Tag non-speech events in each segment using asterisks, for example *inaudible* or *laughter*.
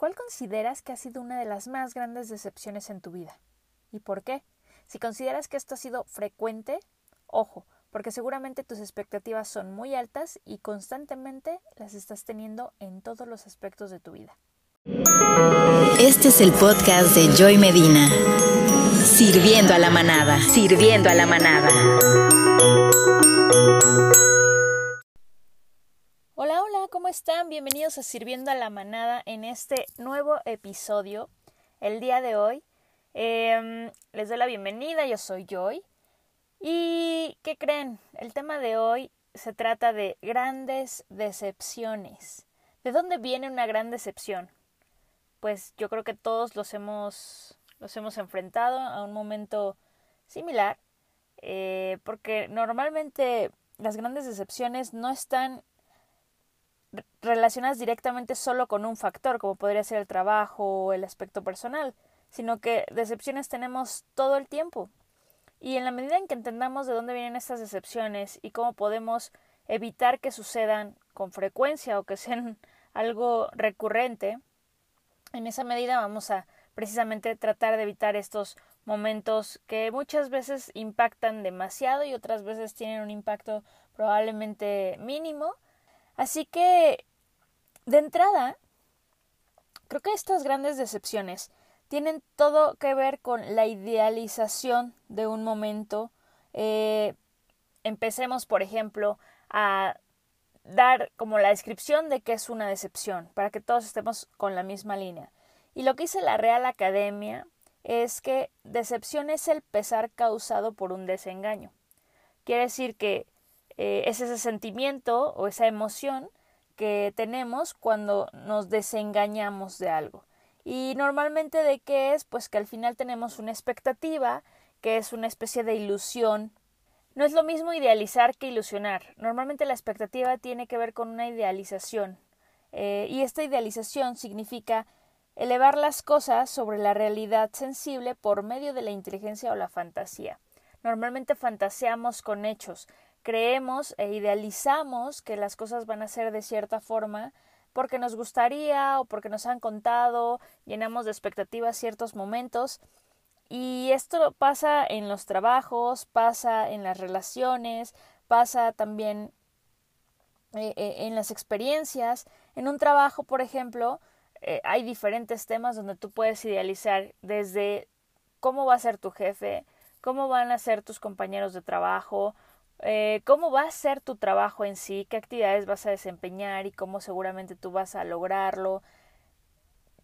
¿cuál consideras que ha sido una de las más grandes decepciones en tu vida? ¿Y por qué? Si consideras que esto ha sido frecuente, ojo, porque seguramente tus expectativas son muy altas y constantemente las estás teniendo en todos los aspectos de tu vida. Este es el podcast de Joy Medina. Sirviendo a la manada, sirviendo a la manada. Hola, hola, ¿cómo están? Bienvenidos a Sirviendo a la manada en este nuevo episodio. El día de hoy Em, les doy la bienvenida, yo soy Joy. ¿Y qué creen? El tema de hoy se trata de grandes decepciones. ¿De dónde viene una gran decepción? Pues yo creo que todos los hemos, los hemos enfrentado a un momento similar, eh, porque normalmente las grandes decepciones no están relacionadas directamente solo con un factor, como podría ser el trabajo o el aspecto personal, sino que decepciones tenemos todo el tiempo. Y en la medida en que entendamos de dónde vienen estas decepciones y cómo podemos evitar que sucedan con frecuencia o que sean *laughs* algo recurrente, en esa medida vamos a precisamente tratar de evitar estos momentos que muchas veces impactan demasiado y otras veces tienen un impacto probablemente mínimo. Así que, de entrada, creo que estas grandes decepciones tienen todo que ver con la idealización de un momento. Eh, empecemos, por ejemplo, a dar como la descripción de qué es una decepción, para que todos estemos con la misma línea. Y lo que dice la Real Academia es que decepción es el pesar causado por un desengaño. Quiere decir que eh, es ese sentimiento o esa emoción que tenemos cuando nos desengañamos de algo. Y normalmente de qué es? Pues que al final tenemos una expectativa, que es una especie de ilusión. No es lo mismo idealizar que ilusionar. Normalmente la expectativa tiene que ver con una idealización. Eh, y esta idealización significa elevar las cosas sobre la realidad sensible por medio de la inteligencia o la fantasía. Normalmente fantaseamos con hechos, creemos e idealizamos que las cosas van a ser de cierta forma porque nos gustaría o porque nos han contado, llenamos de expectativas ciertos momentos. Y esto pasa en los trabajos, pasa en las relaciones, pasa también eh, eh, en las experiencias. En un trabajo, por ejemplo, eh, hay diferentes temas donde tú puedes idealizar desde cómo va a ser tu jefe, cómo van a ser tus compañeros de trabajo, eh, cómo va a ser tu trabajo en sí, qué actividades vas a desempeñar y cómo seguramente tú vas a lograrlo.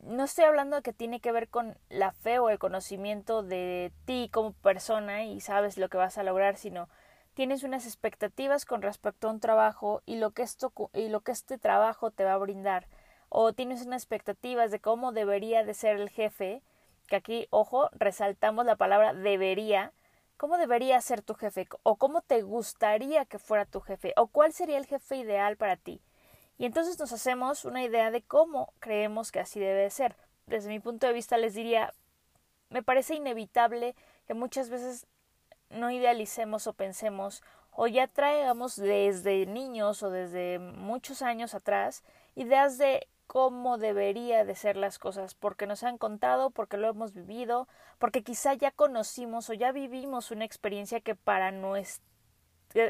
No estoy hablando de que tiene que ver con la fe o el conocimiento de ti como persona y sabes lo que vas a lograr, sino tienes unas expectativas con respecto a un trabajo y lo que esto y lo que este trabajo te va a brindar o tienes unas expectativas de cómo debería de ser el jefe, que aquí, ojo, resaltamos la palabra debería, ¿Cómo debería ser tu jefe? ¿O cómo te gustaría que fuera tu jefe? ¿O cuál sería el jefe ideal para ti? Y entonces nos hacemos una idea de cómo creemos que así debe ser. Desde mi punto de vista les diría, me parece inevitable que muchas veces no idealicemos o pensemos o ya traigamos desde niños o desde muchos años atrás ideas de cómo debería de ser las cosas, porque nos han contado, porque lo hemos vivido, porque quizá ya conocimos o ya vivimos una experiencia que para, nuestra,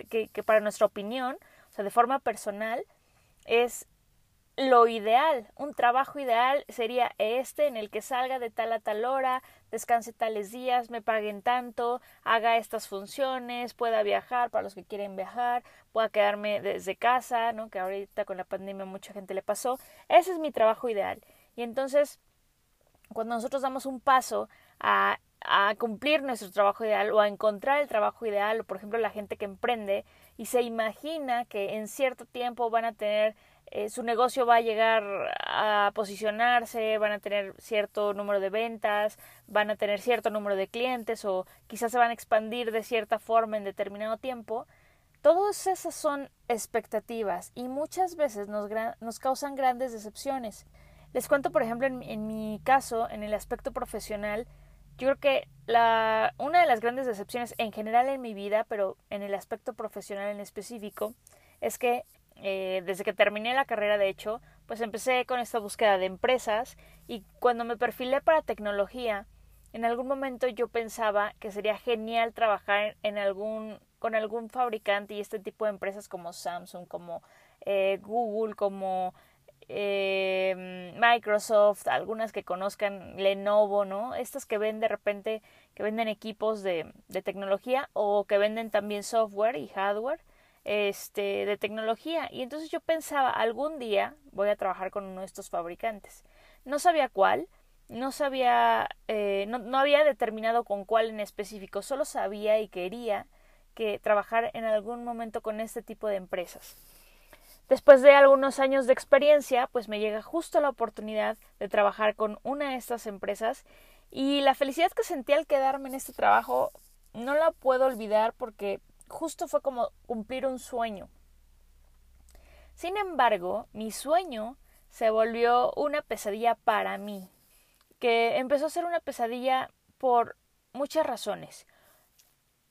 que, que para nuestra opinión, o sea, de forma personal, es lo ideal, un trabajo ideal sería este en el que salga de tal a tal hora, descanse tales días, me paguen tanto, haga estas funciones, pueda viajar para los que quieren viajar, pueda quedarme desde casa, ¿no? Que ahorita con la pandemia mucha gente le pasó. Ese es mi trabajo ideal. Y entonces, cuando nosotros damos un paso a, a cumplir nuestro trabajo ideal o a encontrar el trabajo ideal, o por ejemplo la gente que emprende y se imagina que en cierto tiempo van a tener eh, su negocio va a llegar a posicionarse, van a tener cierto número de ventas, van a tener cierto número de clientes o quizás se van a expandir de cierta forma en determinado tiempo. Todas esas son expectativas y muchas veces nos, causan grandes decepciones. Les cuento, por ejemplo, en, en, mi caso, en el aspecto profesional, yo creo que la, una de las grandes decepciones en general en mi vida, pero en el aspecto profesional en específico, es que eh, desde que terminé la carrera, de hecho, pues empecé con esta búsqueda de empresas y cuando me perfilé para tecnología, en algún momento yo pensaba que sería genial trabajar en algún con algún fabricante y este tipo de empresas como Samsung, como eh, Google, como eh, Microsoft, algunas que conozcan Lenovo, ¿no? Estas que ven de repente, que venden equipos de, de tecnología o que venden también software y hardware este, de tecnología. Y entonces yo pensaba, algún día voy a trabajar con uno de estos fabricantes. No sabía cuál, no sabía, eh, no, no, había determinado con cuál en específico, solo sabía y quería que trabajar en algún momento con este tipo de empresas. Después de algunos años de experiencia, pues me llega justo la oportunidad de trabajar con una de estas empresas y la felicidad que sentí al quedarme en este trabajo no la puedo olvidar porque justo fue como cumplir un sueño. Sin embargo, mi sueño se volvió una pesadilla para mí, que empezó a ser una pesadilla por muchas razones.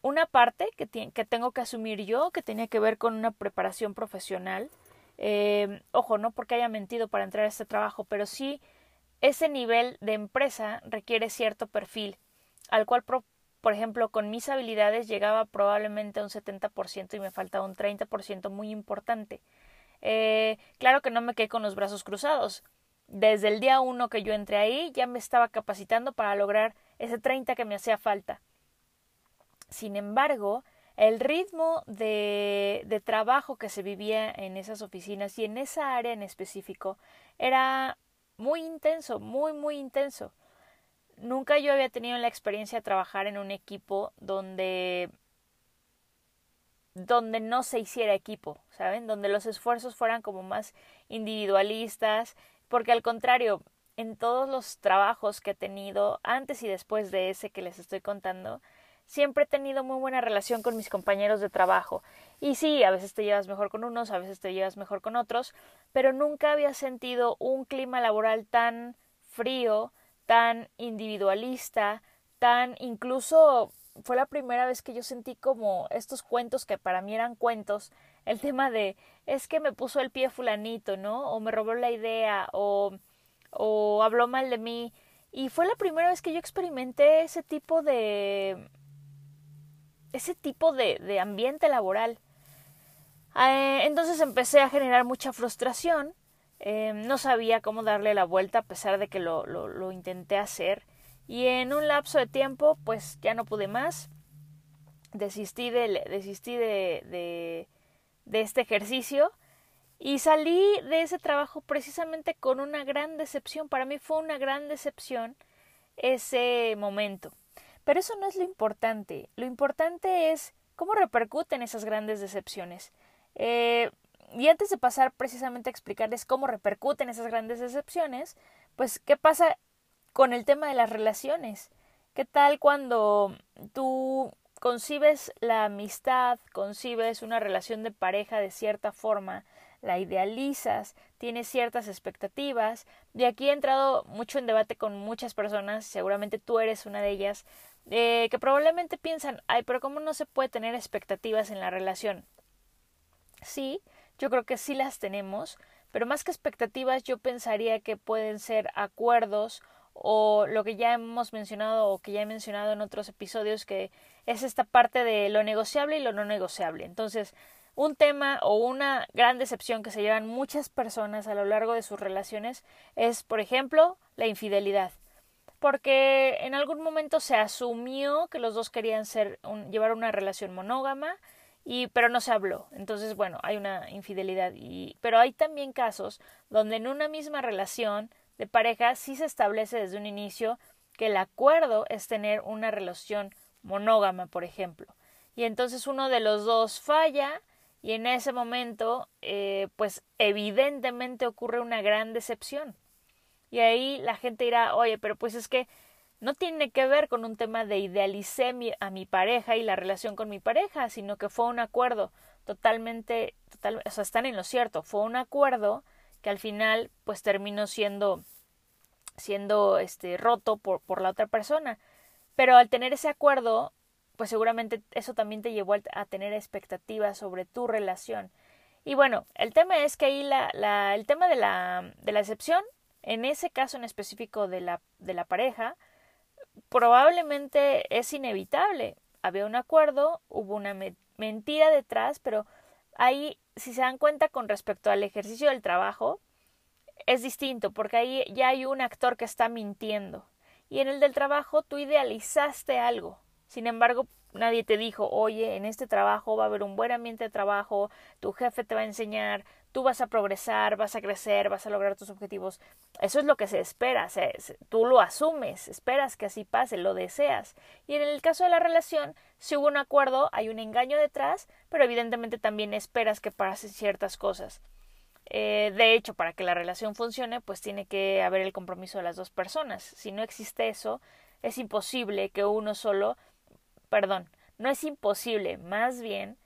Una parte que, que tengo que asumir yo, que tenía que ver con una preparación profesional, eh, ojo, no porque haya mentido para entrar a este trabajo, pero sí ese nivel de empresa requiere cierto perfil, al cual, por ejemplo, con mis habilidades llegaba probablemente a un 70% y me faltaba un 30% muy importante. Eh, claro que no me quedé con los brazos cruzados. Desde el día uno que yo entré ahí ya me estaba capacitando para lograr ese 30 que me hacía falta. Sin embargo, el ritmo de, de, trabajo que se vivía en esas oficinas y en esa área en específico era muy intenso, muy, muy intenso. Nunca yo había tenido la experiencia de trabajar en un equipo donde donde no se hiciera equipo, ¿saben? Donde los esfuerzos fueran como más individualistas, porque al contrario, en todos los trabajos que he tenido antes y después de ese que les estoy contando, siempre he tenido muy buena relación con mis compañeros de trabajo. Y sí, a veces te llevas mejor con unos, a veces te llevas mejor con otros, pero nunca había sentido un clima laboral tan frío, tan individualista, tan incluso fue la primera vez que yo sentí como estos cuentos que para mí eran cuentos, el tema de es que me puso el pie fulanito, ¿no? O me robó la idea, o, o habló mal de mí. Y fue la primera vez que yo experimenté ese tipo de ese tipo de, ambiente laboral. Eh, entonces empecé a generar mucha frustración. Eh, no sabía cómo darle la vuelta a pesar de que lo, lo, intenté hacer. Y en un lapso de tiempo, pues ya no pude más. Desistí de, desistí de, de, de este ejercicio. Y salí de ese trabajo precisamente con una gran decepción. Para mí fue una gran decepción ese momento. Pero eso no es lo importante. Lo importante es cómo repercuten esas grandes decepciones. Eh, y antes de pasar precisamente a explicarles cómo repercuten esas grandes decepciones, pues qué pasa con el tema de las relaciones. ¿Qué tal cuando tú concibes la amistad, concibes una relación de pareja de cierta forma, la idealizas, tienes ciertas expectativas, y aquí he entrado mucho en debate con muchas personas, seguramente tú eres una de ellas, eh, que probablemente piensan, ay, pero ¿cómo no se puede tener expectativas en la relación? Sí, yo creo que sí las tenemos, pero más que expectativas yo pensaría que pueden ser acuerdos o lo que ya hemos mencionado o que ya he mencionado en otros episodios que es esta parte de lo negociable y lo no negociable. Entonces, un tema o una gran decepción que se llevan muchas personas a lo largo de sus relaciones es, por ejemplo, la infidelidad porque en algún momento se asumió que los dos querían ser llevar una relación monógama y pero no se habló. Entonces bueno hay una infidelidad y pero hay también casos donde en una misma relación de pareja sí se establece desde un inicio que el acuerdo es tener una relación monógama por ejemplo. Y entonces uno de los dos falla y en ese momento eh, pues evidentemente ocurre una gran decepción. Y ahí la gente dirá, oye, pero pues es que no tiene que ver con un tema de idealicé a mi pareja y la relación con mi pareja, sino que fue un acuerdo totalmente, total, o sea, están en lo cierto, fue un acuerdo que al final pues terminó siendo siendo este roto por, por la otra persona. Pero al tener ese acuerdo, pues seguramente eso también te llevó a tener expectativas sobre tu relación. Y bueno, el tema es que ahí la, la, el tema de la, de la excepción, en ese caso en específico de la, de la pareja, probablemente es inevitable. Había un acuerdo, hubo una mentira detrás, pero ahí, si se dan cuenta con respecto al ejercicio del trabajo, es distinto, porque ahí ya hay un actor que está mintiendo. Y en el del trabajo tú idealizaste algo. Sin embargo, nadie te dijo, oye, en este trabajo va a haber un buen ambiente de trabajo, tu jefe te va a enseñar, tú vas a progresar, vas a crecer, vas a lograr tus objetivos. Eso es lo que se espera, tú lo asumes, esperas que así pase, lo deseas. Y en el caso de la relación, si hubo un acuerdo, hay un engaño detrás, pero evidentemente también esperas que pasen ciertas cosas. Eh, de hecho, para que la relación funcione, pues tiene que haber el compromiso de las dos personas. Si no existe eso, es imposible que uno solo perdón, no es imposible, más bien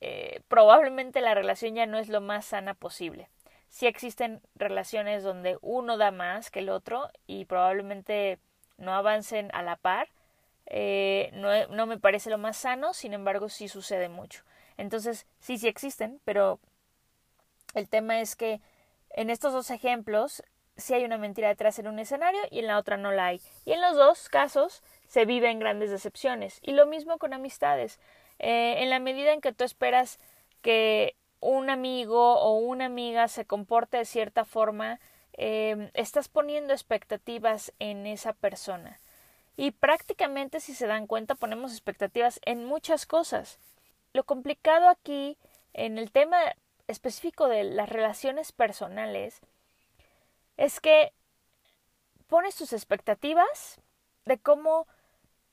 eh, probablemente la relación ya no es lo más sana posible. Sí existen relaciones donde uno da más que el otro y probablemente no avancen a la par. Eh, no, no me parece lo más sano, sin embargo sí sucede mucho. Entonces, sí, sí existen, pero el tema es que en estos dos ejemplos sí hay una mentira detrás en un escenario y en la otra no la hay. Y en los dos casos se viven grandes decepciones. Y lo mismo con amistades. Eh, en la medida en que tú esperas que un amigo o una amiga se comporte de cierta forma, eh, estás poniendo expectativas en esa persona. Y prácticamente, si se dan cuenta, ponemos expectativas en muchas cosas. Lo complicado aquí, en el tema específico de las relaciones personales, es que pones tus expectativas de cómo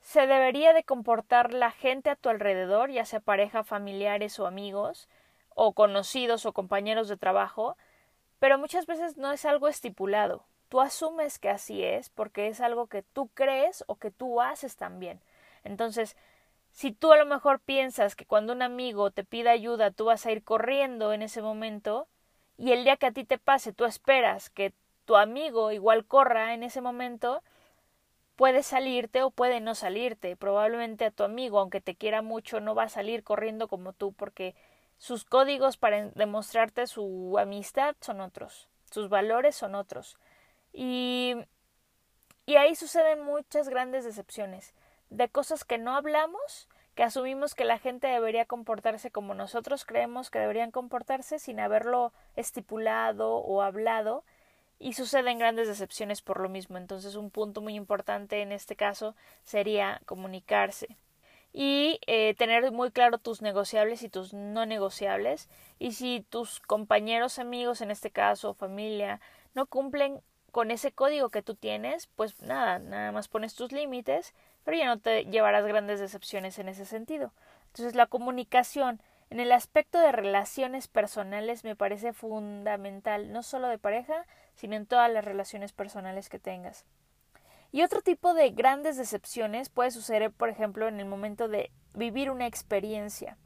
se debería de comportar la gente a tu alrededor, ya sea pareja, familiares o amigos, o conocidos o compañeros de trabajo, pero muchas veces no es algo estipulado. Tú asumes que así es porque es algo que tú crees o que tú haces también. Entonces, si tú a lo mejor piensas que cuando un amigo te pida ayuda tú vas a ir corriendo en ese momento, y el día que a ti te pase tú esperas que tu amigo igual corra en ese momento, puede salirte o puede no salirte. Probablemente a tu amigo, aunque te quiera mucho, no va a salir corriendo como tú porque sus códigos para demostrarte su amistad son otros, sus valores son otros. Y, y ahí suceden muchas grandes decepciones de cosas que no hablamos, que asumimos que la gente debería comportarse como nosotros creemos que deberían comportarse sin haberlo estipulado o hablado y suceden grandes decepciones por lo mismo. Entonces un punto muy importante en este caso sería comunicarse y eh, tener muy claro tus negociables y tus no negociables y si tus compañeros, amigos, en este caso, familia, no cumplen con ese código que tú tienes, pues nada, nada más pones tus límites, pero ya no te llevarás grandes decepciones en ese sentido. Entonces la comunicación en el aspecto de relaciones personales me parece fundamental, no solo de pareja, sino en todas las relaciones personales que tengas. Y otro tipo de grandes decepciones puede suceder, por ejemplo, en el momento de vivir una experiencia.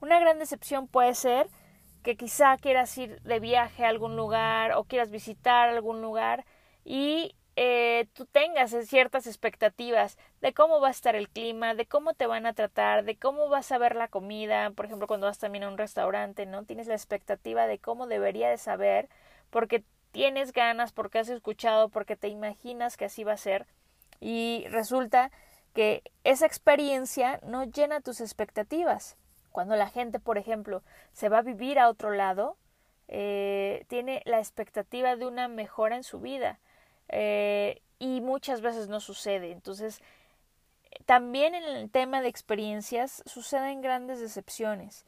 Una gran decepción puede ser que quizá quieras ir de viaje a algún lugar o quieras visitar algún lugar y eh, tú tengas ciertas expectativas de cómo va a estar el clima, de cómo te van a tratar, de cómo vas a ver la comida, por ejemplo, cuando vas también a un restaurante, ¿no? Tienes la expectativa de cómo debería de saber, porque tienes ganas, porque has escuchado, porque te imaginas que así va a ser, y resulta que esa experiencia no llena tus expectativas. Cuando la gente, por ejemplo, se va a vivir a otro lado, eh, tiene la expectativa de una mejora en su vida eh, y muchas veces no sucede. Entonces, también en el tema de experiencias suceden grandes decepciones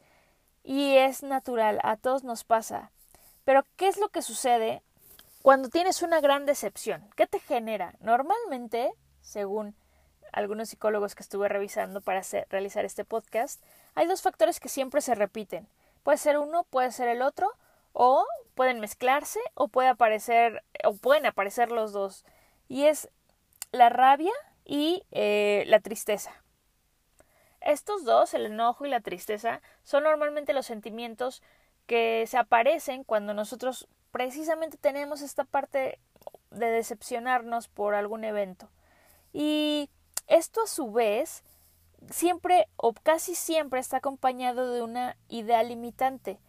y es natural, a todos nos pasa. Pero, ¿qué es lo que sucede cuando tienes una gran decepción? ¿Qué te genera? Normalmente, según algunos psicólogos que estuve revisando para realizar este podcast, hay dos factores que siempre se repiten. Puede ser uno, puede ser el otro, o pueden mezclarse o puede aparecer o pueden aparecer los dos y es la rabia y eh, la tristeza estos dos el enojo y la tristeza son normalmente los sentimientos que se aparecen cuando nosotros precisamente tenemos esta parte de decepcionarnos por algún evento y esto a su vez siempre o casi siempre está acompañado de una idea limitante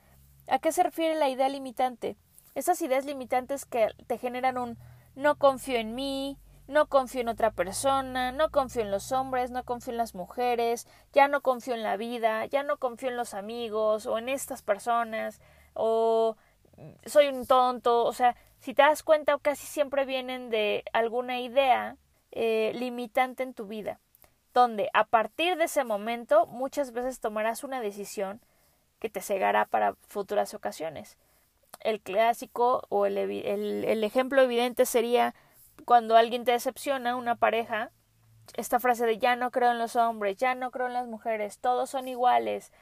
¿A qué se refiere la idea limitante? Esas ideas limitantes que te generan un no confío en mí, no confío en otra persona, no confío en los hombres, no confío en las mujeres, ya no confío en la vida, ya no confío en los amigos o en estas personas, o soy un tonto, o sea, si te das cuenta casi siempre vienen de alguna idea eh, limitante en tu vida, donde a partir de ese momento muchas veces tomarás una decisión que te cegará para futuras ocasiones. El clásico o el, el, el ejemplo evidente sería cuando alguien te decepciona, una pareja, esta frase de ya no creo en los hombres, ya no creo en las mujeres, todos son iguales,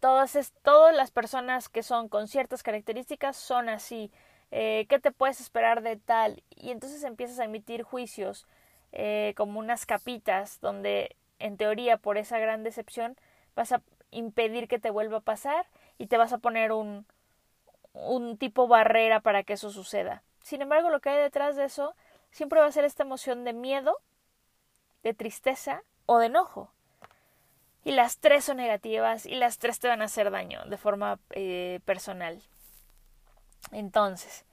todas, es, todas las personas que son con ciertas características son así, eh, ¿qué te puedes esperar de tal? Y entonces empiezas a emitir juicios eh, como unas capitas donde en teoría por esa gran decepción vas a impedir que te vuelva a pasar y te vas a poner un, un tipo barrera para que eso suceda. Sin embargo, lo que hay detrás de eso siempre va a ser esta emoción de miedo, de tristeza o de enojo. Y las tres son negativas y las tres te van a hacer daño de forma eh, personal. Entonces,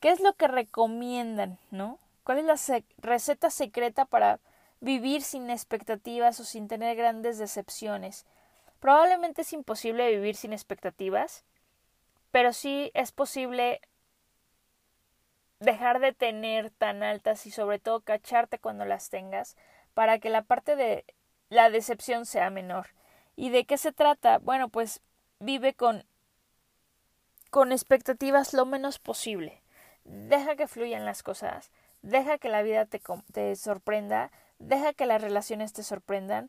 ¿qué es lo que recomiendan, no? ¿Cuál es la receta secreta para vivir sin expectativas o sin tener grandes decepciones? Probablemente es imposible vivir sin expectativas, pero sí es posible dejar de tener tan altas y sobre todo cacharte cuando las tengas para que la parte de la decepción sea menor. ¿Y de qué se trata? Bueno, pues vive con con expectativas lo menos posible. Deja que fluyan las cosas, deja que la vida te, te sorprenda, deja que las relaciones te sorprendan.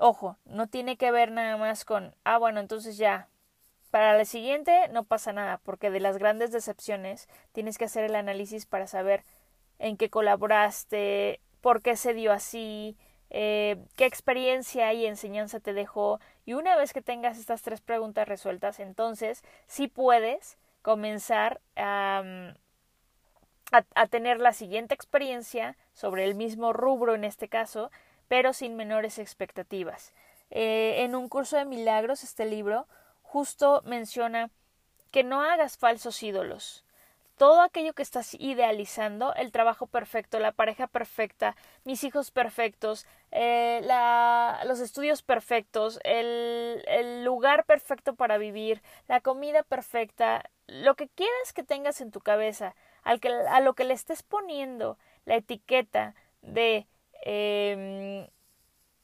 Ojo, no tiene que ver nada más con, ah, bueno, entonces ya, para la siguiente no pasa nada, porque de las grandes decepciones tienes que hacer el análisis para saber en qué colaboraste, por qué se dio así, eh, qué experiencia y enseñanza te dejó. Y una vez que tengas estas tres preguntas resueltas, entonces sí puedes comenzar a, tener la siguiente experiencia sobre el mismo rubro en este caso, pero sin menores expectativas. Eh, en un curso de milagros, este libro, justo menciona que no hagas falsos ídolos. Todo aquello que estás idealizando, el trabajo perfecto, la pareja perfecta, mis hijos perfectos, eh, los estudios perfectos, el, lugar perfecto para vivir, la comida perfecta, lo que quieras que tengas en tu cabeza, al que, a lo que le estés poniendo la etiqueta de eh,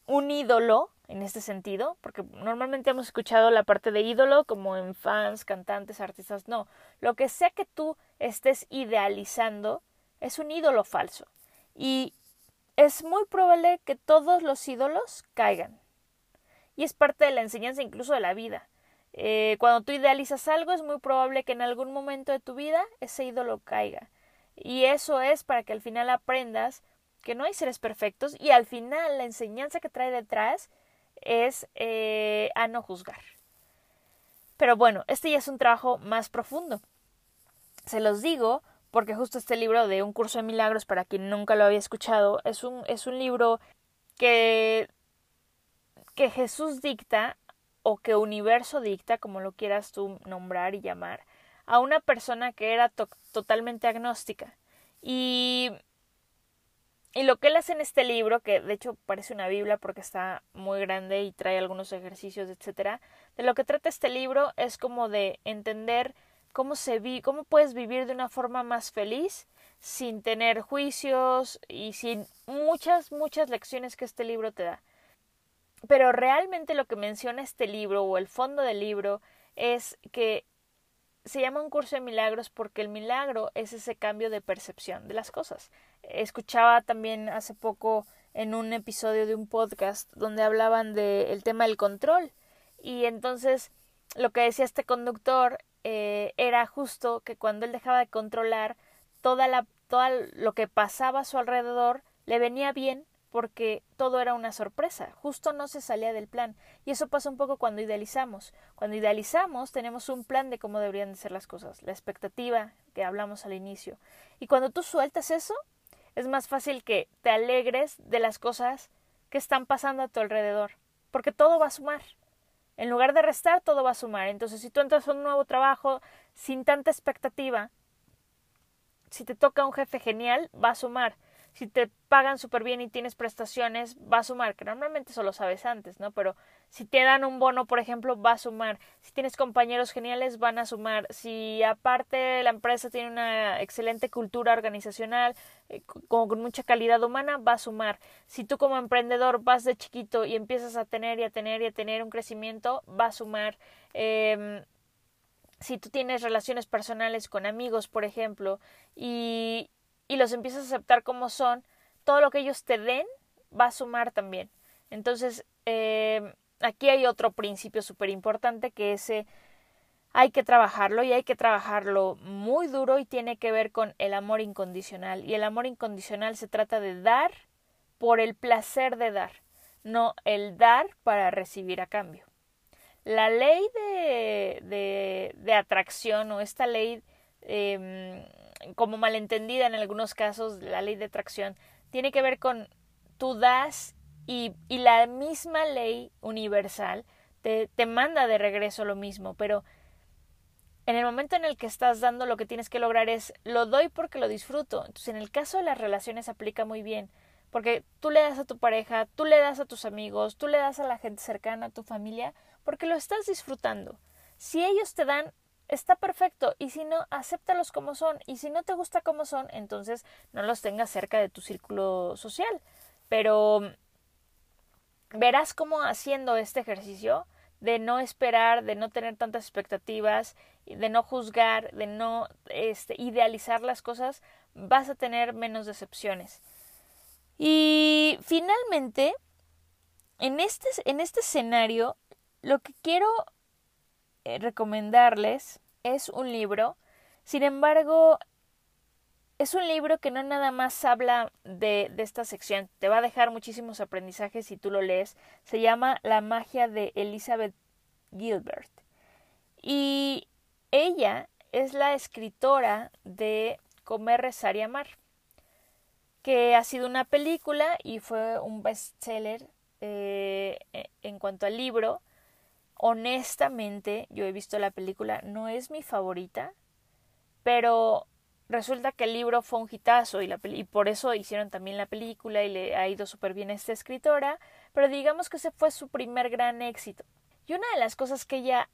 un ídolo, en este sentido, porque normalmente hemos escuchado la parte de ídolo como en fans, cantantes, artistas, no, lo que sea que tú estés idealizando es un ídolo falso. Y es muy probable que todos los ídolos caigan. Y es parte de la enseñanza incluso de la vida. Eh, cuando tú idealizas algo es muy probable que en algún momento de tu vida ese ídolo caiga. Y eso es para que al final aprendas que no hay seres perfectos y al final la enseñanza que trae detrás es eh, a no juzgar. Pero bueno, este ya es un trabajo más profundo. Se los digo porque justo este libro de Un curso de milagros, para quien nunca lo había escuchado, es un, es un libro que, que Jesús dicta o que universo dicta, como lo quieras tú nombrar y llamar, a una persona que era totalmente agnóstica. Y y lo que él hace en este libro, que de hecho parece una Biblia porque está muy grande y trae algunos ejercicios, etcétera, de lo que trata este libro es como de entender cómo se vi, cómo puedes vivir de una forma más feliz sin tener juicios y sin muchas muchas lecciones que este libro te da. Pero realmente lo que menciona este libro o el fondo del libro es que se llama un curso de milagros porque el milagro es ese cambio de percepción de las cosas. Escuchaba también hace poco en un episodio de un podcast donde hablaban del tema del control y entonces lo que decía este conductor eh, era justo que cuando él dejaba de controlar toda la todo lo que pasaba a su alrededor le venía bien porque todo era una sorpresa, justo no se salía del plan. Y eso pasa un poco cuando idealizamos. Cuando idealizamos tenemos un plan de cómo deberían de ser las cosas, la expectativa que hablamos al inicio. Y cuando tú sueltas eso, es más fácil que te alegres de las cosas que están pasando a tu alrededor, porque todo va a sumar. En lugar de restar, todo va a sumar. Entonces, si tú entras a un nuevo trabajo sin tanta expectativa, si te toca un jefe genial, va a sumar si te pagan súper bien y tienes prestaciones, va a sumar, que normalmente eso lo sabes antes, ¿no? Pero si te dan un bono, por ejemplo, va a sumar. Si tienes compañeros geniales, van a sumar. Si aparte la empresa tiene una excelente cultura organizacional, eh, con, mucha calidad humana, va a sumar. Si tú como emprendedor vas de chiquito y empiezas a tener y a tener y a tener un crecimiento, va a sumar. Eh, si tú tienes relaciones personales con amigos, por ejemplo, y, y los empiezas a aceptar como son, todo lo que ellos te den va a sumar también. Entonces, eh, aquí hay otro principio súper importante que ese hay que trabajarlo y hay que trabajarlo muy duro y tiene que ver con el amor incondicional. Y el amor incondicional se trata de dar por el placer de dar, no el dar para recibir a cambio. La ley de, de, de atracción o esta ley eh, como malentendida en algunos casos, la ley de atracción, tiene que ver con tú das y, y la misma ley universal te, te manda de regreso lo mismo, pero en el momento en el que estás dando lo que tienes que lograr es lo doy porque lo disfruto. Entonces, en el caso de las relaciones aplica muy bien, porque tú le das a tu pareja, tú le das a tus amigos, tú le das a la gente cercana, a tu familia, porque lo estás disfrutando. Si ellos te dan está perfecto y si no, acéptalos como son y si no te gusta como son, entonces no los tengas cerca de tu círculo social. Pero verás cómo haciendo este ejercicio de no esperar, de no tener tantas expectativas, de no juzgar, de no este, idealizar las cosas, vas a tener menos decepciones. Y finalmente, en este, en este escenario, lo que quiero recomendarles es un libro. Sin embargo, es un libro que no nada más habla de, de, esta sección, te va a dejar muchísimos aprendizajes si tú lo lees. Se llama La magia de Elizabeth Gilbert. Y ella es la escritora de Comer, Rezar y Amar, que ha sido una película y fue un bestseller eh, en cuanto al libro. Honestamente, yo he visto la película, no es mi favorita, pero resulta que el libro fue un hitazo y, la y por eso hicieron también la película y le ha ido súper bien a esta escritora, pero digamos que ese fue su primer gran éxito. Y una de las cosas que ella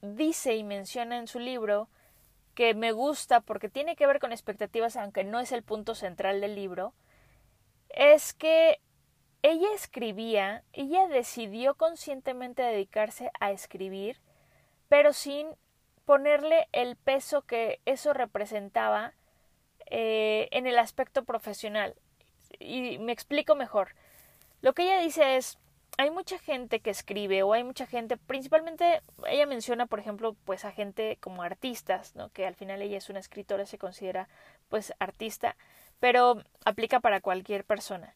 dice y menciona en su libro, que me gusta porque tiene que ver con expectativas, aunque no es el punto central del libro, es que ella escribía, ella decidió conscientemente dedicarse a escribir, pero sin ponerle el peso que eso representaba eh, en el aspecto profesional. Y me explico mejor. Lo que ella dice es, hay mucha gente que escribe o hay mucha gente, principalmente ella menciona, por ejemplo, pues a gente como artistas, ¿no? Que al final ella es una escritora, se considera pues artista, pero aplica para cualquier persona.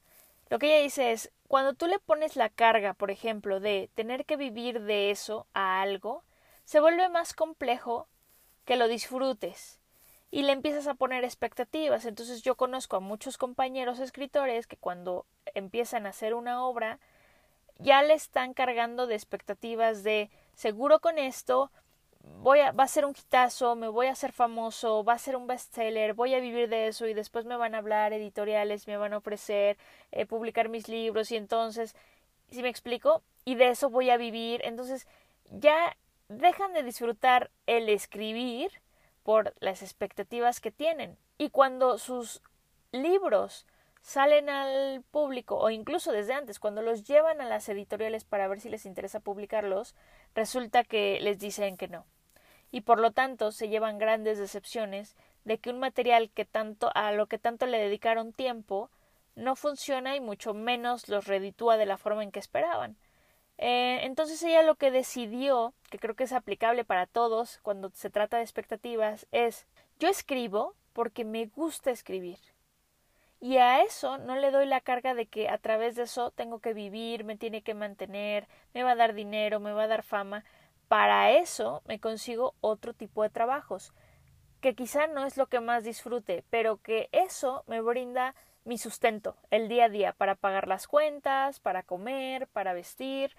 Lo que ella dice es, cuando tú le pones la carga, por ejemplo, de tener que vivir de eso a algo, se vuelve más complejo que lo disfrutes y le empiezas a poner expectativas. Entonces yo conozco a muchos compañeros escritores que cuando empiezan a hacer una obra ya le están cargando de expectativas de seguro con esto voy a, va a ser un hitazo, me voy a hacer famoso, va a ser un bestseller, voy a vivir de eso y después me van a hablar editoriales, me van a ofrecer eh, publicar mis libros y entonces, si me explico, y de eso voy a vivir, entonces ya dejan de disfrutar el escribir por las expectativas que tienen. Y cuando sus libros salen al público o incluso desde antes, cuando los llevan a las editoriales para ver si les interesa publicarlos, resulta que les dicen que no. Y por lo tanto se llevan grandes decepciones de que un material que tanto a lo que tanto le dedicaron tiempo no funciona y mucho menos los reditúa de la forma en que esperaban. Eh, entonces ella lo que decidió, que creo que es aplicable para todos cuando se trata de expectativas, es yo escribo porque me gusta escribir. Y a eso no le doy la carga de que a través de eso tengo que vivir, me tiene que mantener, me va a dar dinero, me va a dar fama. Para eso me consigo otro tipo de trabajos, que quizá no es lo que más disfrute, pero que eso me brinda mi sustento el día a día para pagar las cuentas, para comer, para vestir.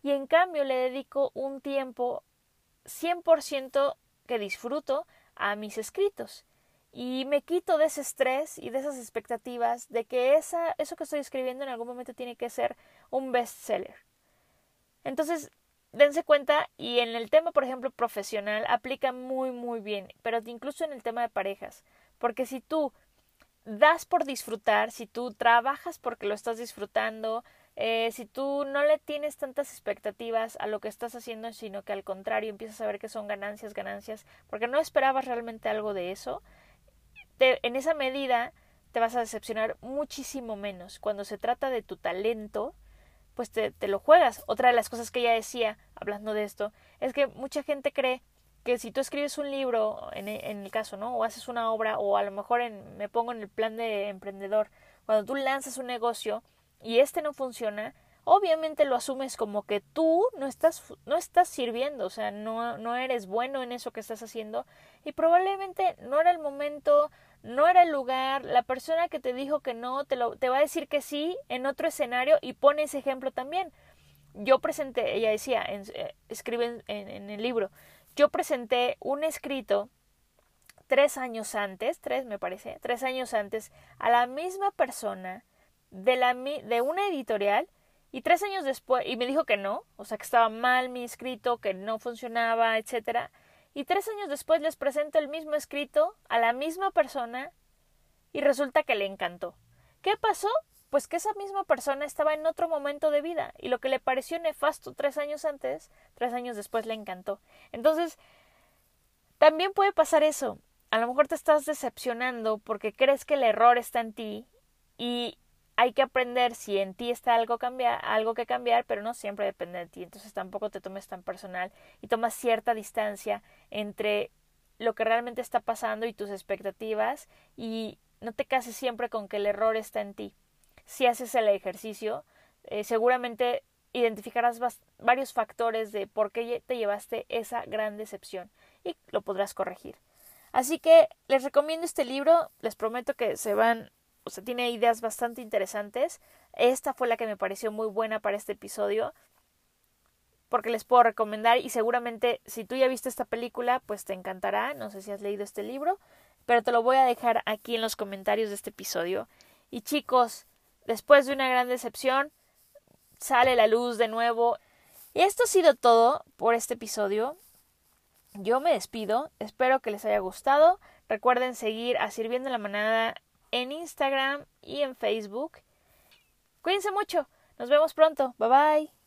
y en cambio le dedico un tiempo 100% que disfruto a mis escritos y me quito de ese estrés y de esas expectativas de que esa, eso que estoy escribiendo en algún momento tiene que ser un bestseller. Entonces, dense cuenta y en el tema, por ejemplo, profesional, aplica muy, muy bien, pero incluso en el tema de parejas, porque si tú das por disfrutar, si tú trabajas porque lo estás disfrutando, eh, si tú no le tienes tantas expectativas a lo que estás haciendo, sino que al contrario empiezas a ver que son ganancias, ganancias, porque no esperabas realmente algo de eso, en esa medida te vas a decepcionar muchísimo menos. Cuando se trata de tu talento, pues te, te, lo juegas. Otra de las cosas que ella decía, hablando de esto, es que mucha gente cree que si tú escribes un libro, en, en el caso, ¿no? O haces una obra, o a lo mejor en, me pongo en el plan de emprendedor, cuando tú lanzas un negocio y este no funciona, obviamente lo asumes como que tú no estás, no estás sirviendo, o sea, no, no eres bueno en eso que estás haciendo y probablemente no era el momento, no era el lugar, la persona que te dijo que no te, lo, te va a decir que sí en otro escenario y pone ese ejemplo también. Yo presenté, ella decía, en, eh, escribe en, en, el libro, yo presenté un escrito tres años antes, tres me parece, tres años antes, a la misma persona de, la, de una editorial y tres años después, y me dijo que no, o sea que estaba mal mi escrito, que no funcionaba, etcétera y tres años después les presento el mismo escrito a la misma persona y resulta que le encantó. ¿Qué pasó? Pues que esa misma persona estaba en otro momento de vida y lo que le pareció nefasto tres años antes, tres años después le encantó. Entonces, también puede pasar eso. A lo mejor te estás decepcionando porque crees que el error está en ti y hay que aprender si en ti está algo, cambiar, algo que cambiar, pero no siempre depende de ti. Entonces tampoco te tomes tan personal y tomas cierta distancia entre lo que realmente está pasando y tus expectativas y no te cases siempre con que el error está en ti. Si haces el ejercicio, eh, seguramente identificarás varios factores de por qué te llevaste esa gran decepción y lo podrás corregir. Así que les recomiendo este libro, les prometo que se van o sea, tiene ideas bastante interesantes. Esta fue la que me pareció muy buena para este episodio, porque les puedo recomendar y seguramente si tú ya viste esta película, pues te encantará. No sé si has leído este libro, pero te lo voy a dejar aquí en los comentarios de este episodio. Y chicos, después de una gran decepción, sale la luz de nuevo. Y esto ha sido todo por este episodio. Yo me despido, espero que les haya gustado. Recuerden seguir a Sirviendo la Manada en Instagram y en Facebook. Cuídense mucho. Nos vemos pronto. Bye bye.